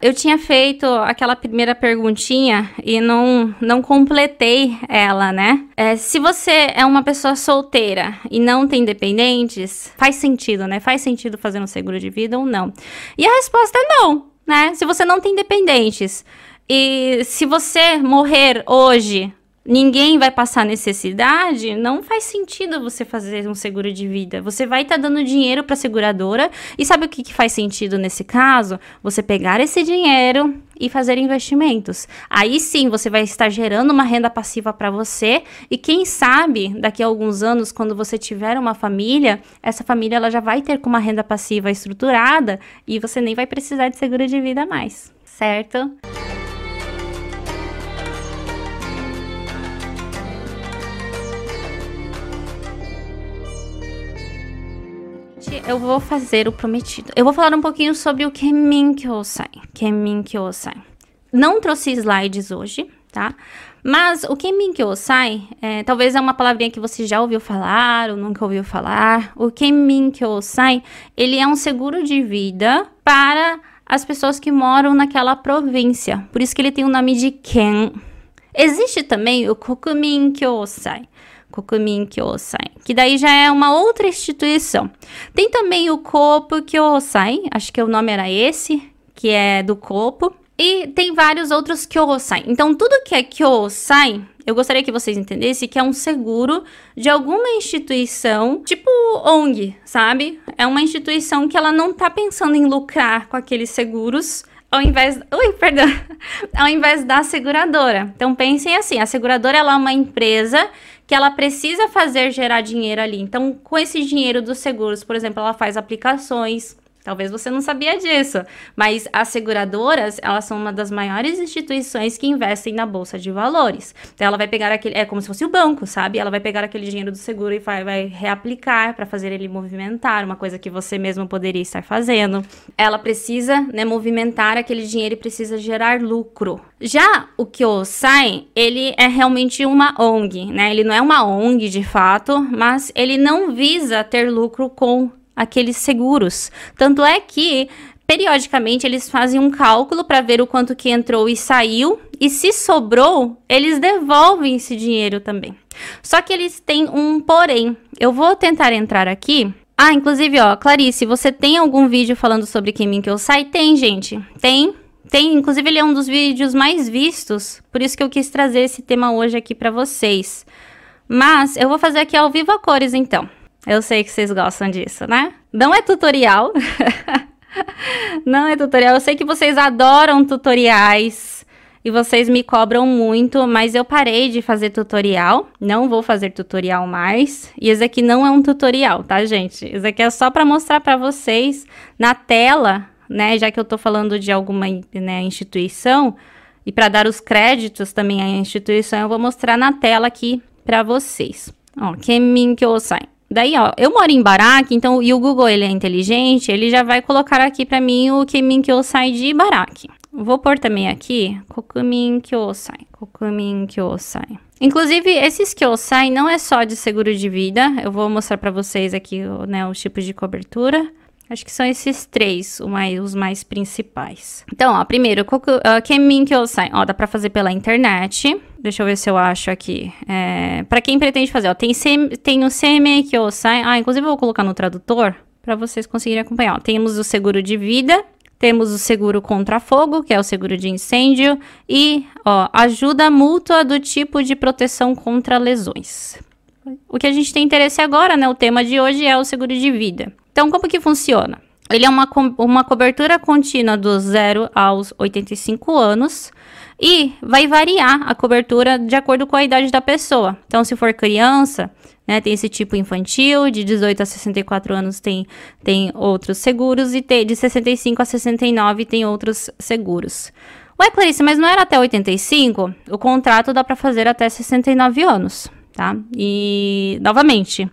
Eu tinha feito aquela primeira perguntinha e não, não completei ela, né? É, se você é uma pessoa solteira e não tem dependentes, faz sentido, né? Faz sentido fazer um seguro de vida ou não? E a resposta é não, né? Se você não tem dependentes e se você morrer hoje ninguém vai passar necessidade, não faz sentido você fazer um seguro de vida. Você vai estar tá dando dinheiro para a seguradora e sabe o que, que faz sentido nesse caso? Você pegar esse dinheiro e fazer investimentos. Aí sim você vai estar gerando uma renda passiva para você e quem sabe daqui a alguns anos quando você tiver uma família, essa família ela já vai ter com uma renda passiva estruturada e você nem vai precisar de seguro de vida mais, certo? Eu vou fazer o prometido. Eu vou falar um pouquinho sobre o Kemin Kyosai. Kemin Kyosai. Não trouxe slides hoje, tá? Mas o Kemin Kyosai, é, talvez é uma palavrinha que você já ouviu falar ou nunca ouviu falar. O Kemin Kyosai, ele é um seguro de vida para as pessoas que moram naquela província. Por isso que ele tem o nome de Ken. Existe também o Kokumin Kyosai. Kokumin Kyosai, que daí já é uma outra instituição. Tem também o Kopo Kyosai, acho que o nome era esse, que é do Kopo. E tem vários outros Kyosai. Então, tudo que é Kyosai, eu gostaria que vocês entendessem que é um seguro de alguma instituição, tipo ONG, sabe? É uma instituição que ela não tá pensando em lucrar com aqueles seguros, ao invés, ui, perdão, ao invés da seguradora. Então pensem assim, a seguradora ela é uma empresa que ela precisa fazer gerar dinheiro ali. Então, com esse dinheiro dos seguros, por exemplo, ela faz aplicações, Talvez você não sabia disso, mas as seguradoras, elas são uma das maiores instituições que investem na bolsa de valores. Então ela vai pegar aquele, é como se fosse o banco, sabe? Ela vai pegar aquele dinheiro do seguro e vai, vai reaplicar para fazer ele movimentar, uma coisa que você mesmo poderia estar fazendo. Ela precisa, né, movimentar aquele dinheiro e precisa gerar lucro. Já o Kyosai, ele é realmente uma ONG, né? Ele não é uma ONG de fato, mas ele não visa ter lucro com aqueles seguros. Tanto é que periodicamente eles fazem um cálculo para ver o quanto que entrou e saiu, e se sobrou, eles devolvem esse dinheiro também. Só que eles têm um porém. Eu vou tentar entrar aqui. Ah, inclusive, ó, Clarice, você tem algum vídeo falando sobre quem que eu sai? Tem, gente. Tem. Tem, inclusive ele é um dos vídeos mais vistos, por isso que eu quis trazer esse tema hoje aqui para vocês. Mas eu vou fazer aqui ao vivo a cores então. Eu sei que vocês gostam disso, né? Não é tutorial. Não é tutorial. Eu sei que vocês adoram tutoriais e vocês me cobram muito, mas eu parei de fazer tutorial. Não vou fazer tutorial mais. E esse aqui não é um tutorial, tá, gente? Esse aqui é só para mostrar para vocês na tela, né? Já que eu tô falando de alguma né, instituição e para dar os créditos também à instituição, eu vou mostrar na tela aqui para vocês. Ó, Kemin Kyosai. Daí, ó, eu moro em Baraque, então, e o Google, ele é inteligente, ele já vai colocar aqui para mim o Kemin Kyosai de Baraque. Vou pôr também aqui, Kokumin Kyosai, Kokumin Kyosai. Inclusive, esses Kyosai não é só de seguro de vida, eu vou mostrar para vocês aqui, né, os tipos de cobertura. Acho que são esses três mais, os mais principais. Então, ó, primeiro, uh, Kemin Kyosai. Ó, dá pra fazer pela internet. Deixa eu ver se eu acho aqui. É, para quem pretende fazer, ó, tem, sem, tem o Seme Kyosai. Ah, inclusive eu vou colocar no tradutor para vocês conseguirem acompanhar. Ó, temos o seguro de vida, temos o seguro contra fogo, que é o seguro de incêndio, e ó, ajuda mútua do tipo de proteção contra lesões. O que a gente tem interesse agora, né? O tema de hoje é o seguro de vida. Então, como que funciona? Ele é uma, co uma cobertura contínua dos 0 aos 85 anos e vai variar a cobertura de acordo com a idade da pessoa. Então, se for criança, né, tem esse tipo infantil, de 18 a 64 anos tem, tem outros seguros e de 65 a 69 tem outros seguros. Ué, Clarice, mas não era até 85? O contrato dá para fazer até 69 anos, tá? E, novamente,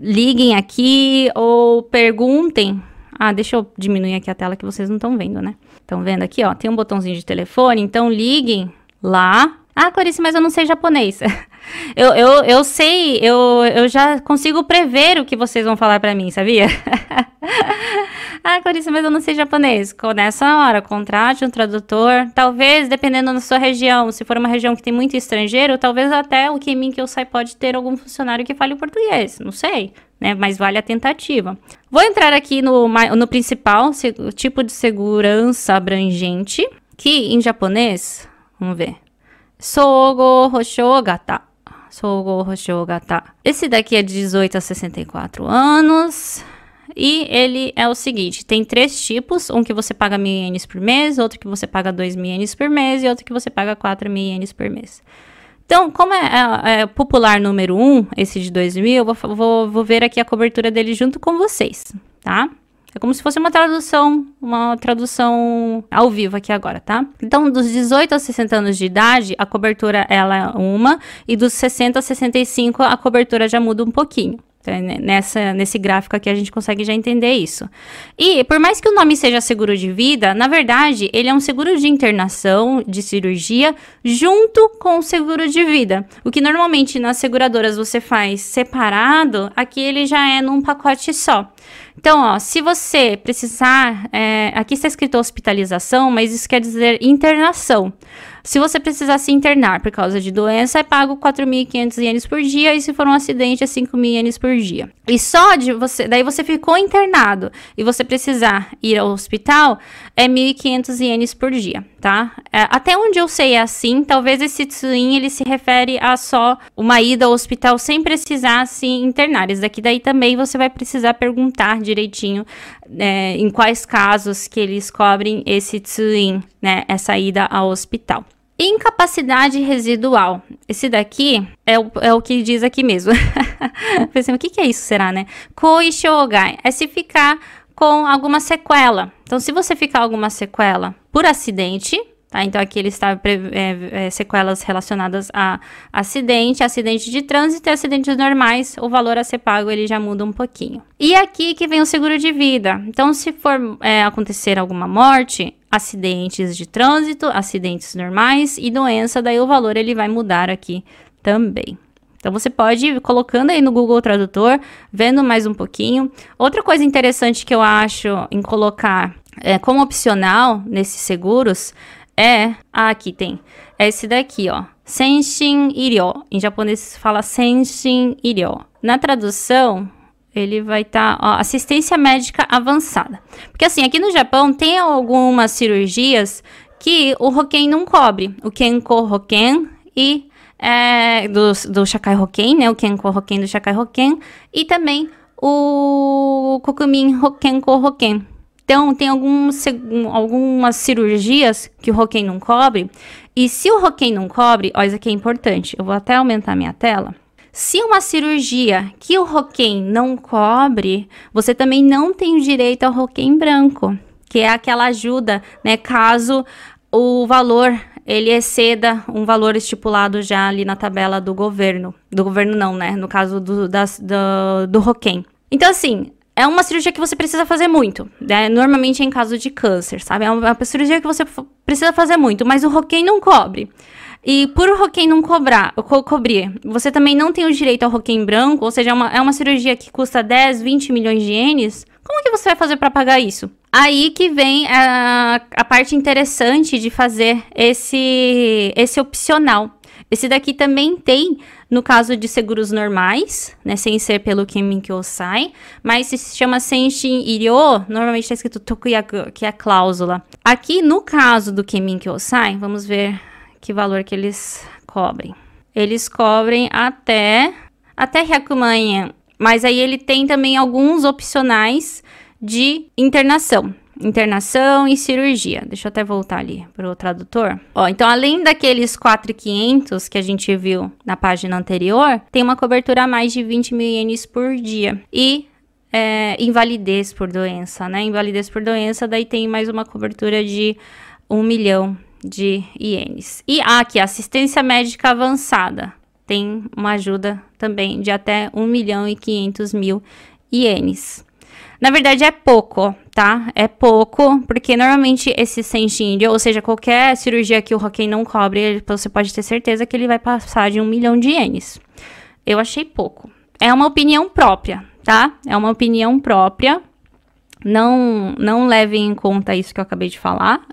liguem aqui ou perguntem. Ah, deixa eu diminuir aqui a tela que vocês não estão vendo, né? Estão vendo aqui, ó? Tem um botãozinho de telefone, então liguem lá. Ah, Clarice, mas eu não sei japonês. eu, eu, eu sei, eu, eu já consigo prever o que vocês vão falar para mim, sabia? ah, Clarice, mas eu não sei japonês. Nessa hora, contrate um tradutor. Talvez, dependendo da sua região, se for uma região que tem muito estrangeiro, talvez até o Kemin que eu sai pode ter algum funcionário que fale o português. Não sei, né? Mas vale a tentativa. Vou entrar aqui no, no principal, tipo de segurança abrangente, que em japonês, vamos ver. Sogo Hosho Sogo Hosho Gata. Esse daqui é de 18 a 64 anos. E ele é o seguinte: tem três tipos: um que você paga mil ienes por mês, outro que você paga dois mil ienes por mês e outro que você paga quatro mil ienes por mês. Então, como é, é, é, popular número um, esse de 2 mil, eu vou, vou, vou ver aqui a cobertura dele junto com vocês, tá? É como se fosse uma tradução, uma tradução ao vivo aqui agora, tá? Então, dos 18 aos 60 anos de idade, a cobertura ela é uma, e dos 60 a 65 a cobertura já muda um pouquinho. Então, nessa, nesse gráfico aqui a gente consegue já entender isso. E por mais que o nome seja seguro de vida, na verdade ele é um seguro de internação, de cirurgia, junto com o seguro de vida. O que normalmente nas seguradoras você faz separado, aqui ele já é num pacote só. Então, ó, se você precisar, é, aqui está escrito hospitalização, mas isso quer dizer internação. Se você precisar se internar por causa de doença, é pago 4.500 ienes por dia e se for um acidente é 5.000 ienes por dia. E só de você, daí você ficou internado e você precisar ir ao hospital, é 1.500 ienes por dia, tá? É, até onde eu sei é assim, talvez esse tsuin ele se refere a só uma ida ao hospital sem precisar se internar. Isso daqui daí também você vai precisar perguntar direitinho é, em quais casos que eles cobrem esse tsuin, né? Essa ida ao hospital. Incapacidade residual. Esse daqui é o, é o que diz aqui mesmo. Pensei, o que, que é isso, será, né? Koishogai é se ficar com alguma sequela. Então, se você ficar alguma sequela por acidente, tá? Então, aqui ele está é, é, sequelas relacionadas a acidente, acidente de trânsito e acidentes normais, o valor a ser pago ele já muda um pouquinho. E aqui que vem o seguro de vida. Então, se for é, acontecer alguma morte, acidentes de trânsito, acidentes normais e doença, daí o valor ele vai mudar aqui também. Então você pode ir colocando aí no Google Tradutor, vendo mais um pouquinho. Outra coisa interessante que eu acho em colocar é, como opcional nesses seguros é. Ah, aqui tem. É esse daqui, ó. Senshin Iryo. Em japonês fala Senshin Iryo. Na tradução, ele vai estar tá, assistência médica avançada. Porque assim, aqui no Japão tem algumas cirurgias que o Hoken não cobre, o Kenko Hoken e é, do, do Shakai Hoken, né, o Kenko Hoken do Shakai Hoken e também o Kokumin Kenko Hoken. Então, tem alguns, algumas cirurgias que o Hoken não cobre, e se o Hoken não cobre, ó, isso aqui é importante, eu vou até aumentar minha tela, se uma cirurgia que o Roquem não cobre, você também não tem o direito ao Roquem branco, que é aquela ajuda, né, caso o valor ele exceda um valor estipulado já ali na tabela do governo. Do governo não, né? No caso do, das, do, do Roquem. Então, assim, é uma cirurgia que você precisa fazer muito. Né? Normalmente é em caso de câncer, sabe? É uma, uma cirurgia que você precisa fazer muito, mas o Roquem não cobre. E por o Roquem não cobrar, co cobrir, você também não tem o direito ao Roquem branco, ou seja, é uma, é uma cirurgia que custa 10, 20 milhões de ienes. Como que você vai fazer para pagar isso? Aí que vem a, a parte interessante de fazer esse, esse opcional. Esse daqui também tem no caso de seguros normais, né, sem ser pelo Kemin Kyosai, mas se chama Senshin Iryo, normalmente está escrito Tokuyaku, que é a cláusula. Aqui no caso do Kemin Kyosai, vamos ver que valor que eles cobrem. Eles cobrem até até Hyakuman mas aí ele tem também alguns opcionais de internação. Internação e cirurgia. Deixa eu até voltar ali para o tradutor. Ó, então, além daqueles 4,500 que a gente viu na página anterior, tem uma cobertura a mais de 20 mil ienes por dia. E é, invalidez por doença, né? Invalidez por doença, daí tem mais uma cobertura de 1 milhão de ienes. E aqui, assistência médica avançada. Tem uma ajuda também de até 1 milhão e 500 mil ienes. Na verdade, é pouco, tá? É pouco, porque normalmente esse Senshin, ou seja, qualquer cirurgia que o Roquem não cobre, você pode ter certeza que ele vai passar de um milhão de ienes. Eu achei pouco. É uma opinião própria, tá? É uma opinião própria Não, não levem em conta isso que eu acabei de falar.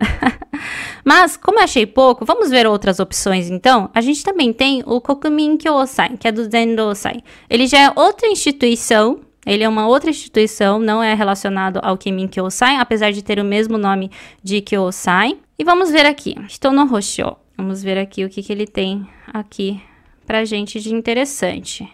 Mas, como eu achei pouco, vamos ver outras opções então? A gente também tem o Kokumin Kyosai, que é do Zendosai. Ele já é outra instituição ele é uma outra instituição, não é relacionado ao Kimin Kyosai, apesar de ter o mesmo nome de Kyosai. E vamos ver aqui, Estou no Hosho. Vamos ver aqui o que, que ele tem aqui pra gente de interessante.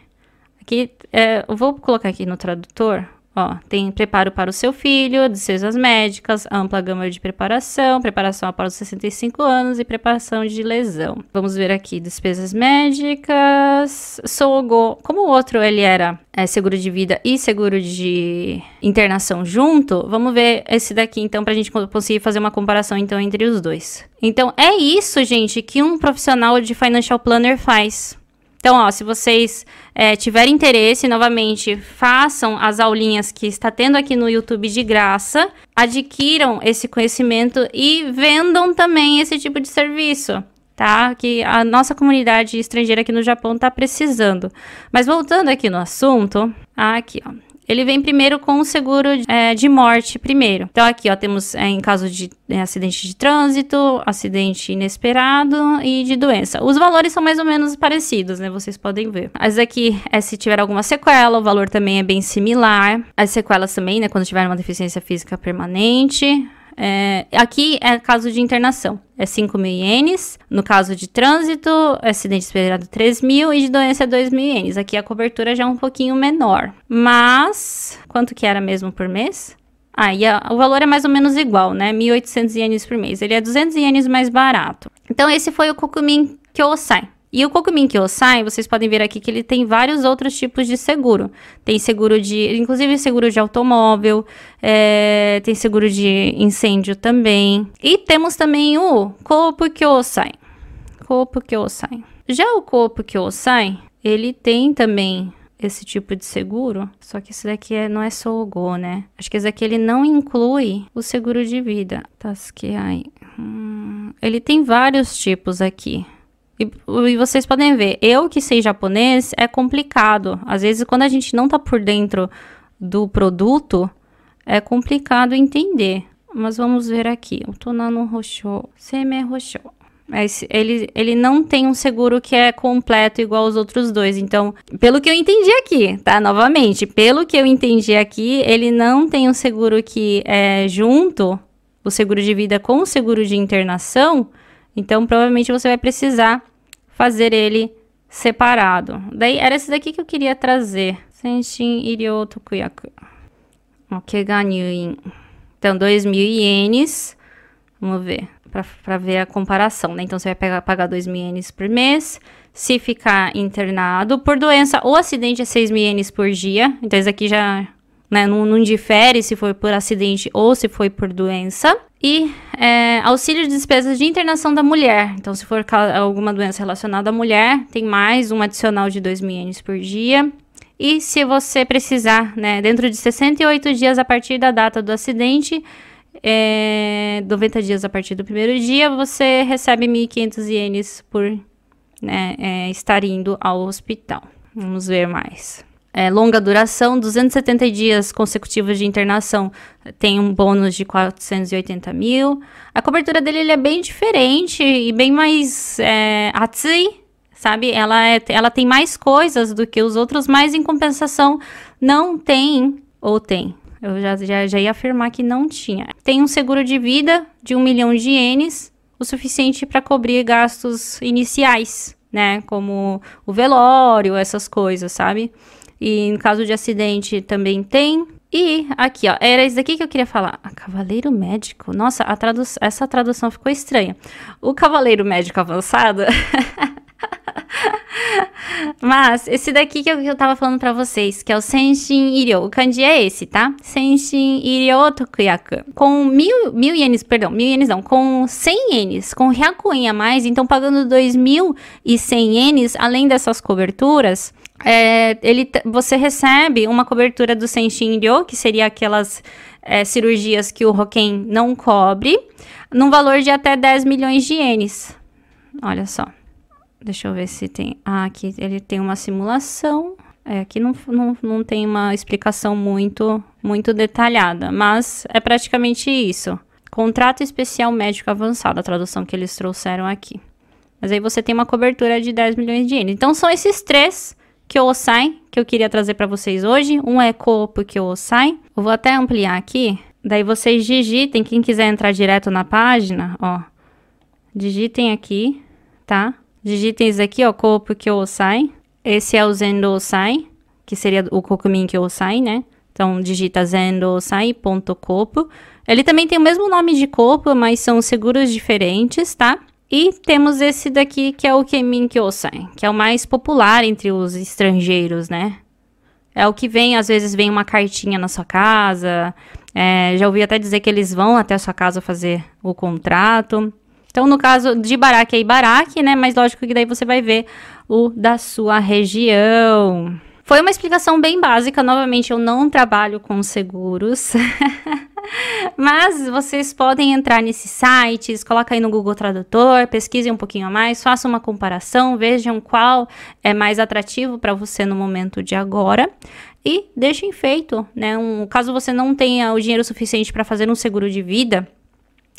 Aqui, é, eu vou colocar aqui no tradutor Ó, tem preparo para o seu filho, despesas médicas, ampla gama de preparação, preparação após os 65 anos e preparação de lesão. Vamos ver aqui, despesas médicas, Sogo, como o outro ele era é, seguro de vida e seguro de internação junto, vamos ver esse daqui então para a gente conseguir fazer uma comparação então entre os dois. Então é isso, gente, que um profissional de financial planner faz. Então, ó, se vocês é, tiverem interesse, novamente, façam as aulinhas que está tendo aqui no YouTube de graça, adquiram esse conhecimento e vendam também esse tipo de serviço. Tá? Que a nossa comunidade estrangeira aqui no Japão está precisando. Mas voltando aqui no assunto, aqui, ó. Ele vem primeiro com o seguro é, de morte primeiro. Então aqui, ó, temos é, em caso de é, acidente de trânsito, acidente inesperado e de doença. Os valores são mais ou menos parecidos, né? Vocês podem ver. As aqui é se tiver alguma sequela, o valor também é bem similar. As sequelas também, né? Quando tiver uma deficiência física permanente. É, aqui é caso de internação, é 5 mil ienes. No caso de trânsito, acidente esperado 3 mil e de doença é 2 mil ienes. Aqui a cobertura já é um pouquinho menor. Mas, quanto que era mesmo por mês? Ah, e a, o valor é mais ou menos igual, né? 1.800 ienes por mês. Ele é 200 ienes mais barato. Então, esse foi o Kokumin Kyosai. E o Kokumin Kyosai, vocês podem ver aqui que ele tem vários outros tipos de seguro. Tem seguro de, inclusive seguro de automóvel, é, tem seguro de incêndio também. E temos também o Kopu Kyosai. Kopu Kyosai. Já o Kopu Kyosai, ele tem também esse tipo de seguro, só que esse daqui é, não é Sogo, né? Acho que esse daqui ele não inclui o seguro de vida. Taskeai. Hum, ele tem vários tipos aqui. E, e, vocês podem ver, eu que sei japonês é complicado. Às vezes, quando a gente não tá por dentro do produto, é complicado entender. Mas vamos ver aqui. O Tonano Rosho, Seme Rosho. Ele, ele não tem um seguro que é completo igual os outros dois. Então, pelo que eu entendi aqui, tá? Novamente, pelo que eu entendi aqui, ele não tem um seguro que é junto, o seguro de vida com o seguro de internação. Então, provavelmente você vai precisar fazer ele separado. Daí, era esse daqui que eu queria trazer. Senshin Iryo Tokuyaku. Okega Nyuin. Então, 2 mil ienes. Vamos ver. Para ver a comparação, né? Então, você vai pegar, pagar 2 mil ienes por mês. Se ficar internado por doença ou acidente, é 6 mil ienes por dia. Então, isso aqui já né, não, não difere se foi por acidente ou se foi por doença. E é, auxílio de despesas de internação da mulher. Então, se for alguma doença relacionada à mulher, tem mais um adicional de 2 mil ienes por dia. E se você precisar, né, dentro de 68 dias a partir da data do acidente, é, 90 dias a partir do primeiro dia, você recebe 1.500 ienes por né, é, estar indo ao hospital. Vamos ver mais é, longa duração, 270 dias consecutivos de internação tem um bônus de 480 mil. A cobertura dele ele é bem diferente e bem mais é, atsui, sabe? Ela, é, ela tem mais coisas do que os outros, mas em compensação não tem, ou tem. Eu já, já, já ia afirmar que não tinha. Tem um seguro de vida de um milhão de ienes, o suficiente para cobrir gastos iniciais, né? Como o velório, essas coisas, sabe? E em caso de acidente também tem. E aqui, ó, era isso daqui que eu queria falar. Cavaleiro médico. Nossa, tradu essa tradução ficou estranha. O cavaleiro médico avançado. Mas esse daqui que eu, que eu tava falando pra vocês, que é o Senshin Iryo. O kanji é esse, tá? Senshin Iryo Tokuyaku. Com mil, mil ienes, perdão, mil ienes não, com 100 ienes, com Hyakuin a mais, então pagando 2.100 ienes, além dessas coberturas, é, ele, você recebe uma cobertura do Senshin Ryo, que seria aquelas é, cirurgias que o Roken não cobre, num valor de até 10 milhões de ienes. Olha só. Deixa eu ver se tem. Ah, aqui ele tem uma simulação. É, aqui não, não, não tem uma explicação muito muito detalhada, mas é praticamente isso. Contrato especial médico avançado, a tradução que eles trouxeram aqui. Mas aí você tem uma cobertura de 10 milhões de ienes. Então são esses três que eu sai que eu queria trazer para vocês hoje. Um é Coop que eu vou até ampliar aqui. Daí vocês digitem, quem quiser entrar direto na página, ó. Digitem aqui, tá? Digitem isso aqui, ó, Coop que eu sai. Esse é o Zendo Osai, que seria o Kokumin que eu sai, né? Então digita zendosai.coop. Ele também tem o mesmo nome de Coop, mas são seguros diferentes, tá? E temos esse daqui que é o Kemin Kyosai, que é o mais popular entre os estrangeiros, né? É o que vem, às vezes vem uma cartinha na sua casa. É, já ouvi até dizer que eles vão até a sua casa fazer o contrato. Então, no caso de Baraque é Ibaraque, né? Mas lógico que daí você vai ver o da sua região. Foi uma explicação bem básica. Novamente, eu não trabalho com seguros. Mas vocês podem entrar nesses sites, coloca aí no Google Tradutor, pesquisem um pouquinho a mais, façam uma comparação, vejam qual é mais atrativo para você no momento de agora e deixem feito, né? Um, caso você não tenha o dinheiro suficiente para fazer um seguro de vida,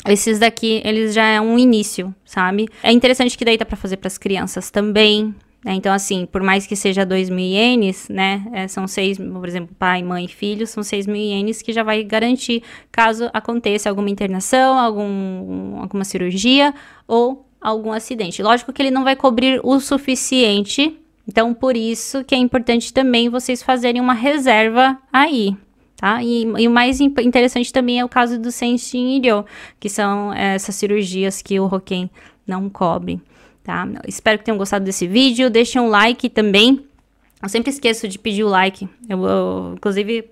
esses daqui, eles já é um início, sabe? É interessante que daí tá para fazer para as crianças também? Então, assim, por mais que seja 2 mil ienes, né? É, são seis, por exemplo, pai, mãe e filho, são 6 mil ienes que já vai garantir caso aconteça alguma internação, algum, alguma cirurgia ou algum acidente. Lógico que ele não vai cobrir o suficiente, então por isso que é importante também vocês fazerem uma reserva aí, tá? E, e, o mais interessante também é o caso do Senshin que são é, essas cirurgias que o Roken não cobre tá? Espero que tenham gostado desse vídeo. Deixem um like também. Eu sempre esqueço de pedir o like. Eu, eu inclusive,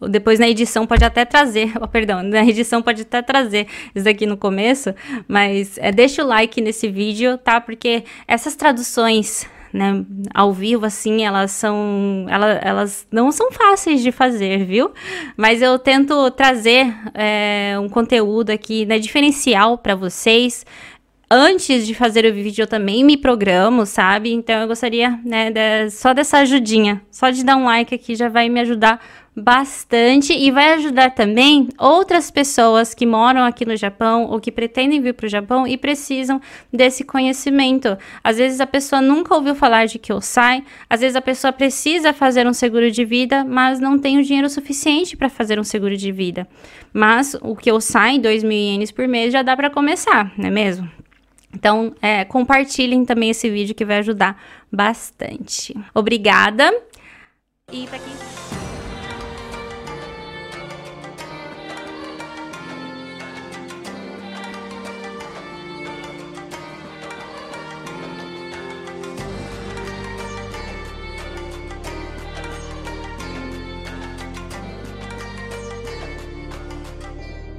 depois na edição pode até trazer, oh, perdão, na edição pode até trazer isso daqui no começo, mas é, deixa o like nesse vídeo, tá? Porque essas traduções, né, ao vivo, assim, elas são, elas, elas não são fáceis de fazer, viu? Mas eu tento trazer é, um conteúdo aqui, né, diferencial para vocês, antes de fazer o vídeo eu também me programo, sabe? Então eu gostaria, né, de, só dessa ajudinha, só de dar um like aqui já vai me ajudar bastante e vai ajudar também outras pessoas que moram aqui no Japão ou que pretendem vir para o Japão e precisam desse conhecimento. Às vezes a pessoa nunca ouviu falar de Kyosai, às vezes a pessoa precisa fazer um seguro de vida, mas não tem o dinheiro suficiente para fazer um seguro de vida. Mas o Kyosai, 2 mil ienes por mês, já dá para começar, não é mesmo? Então, é, compartilhem também esse vídeo que vai ajudar bastante. Obrigada. E para quem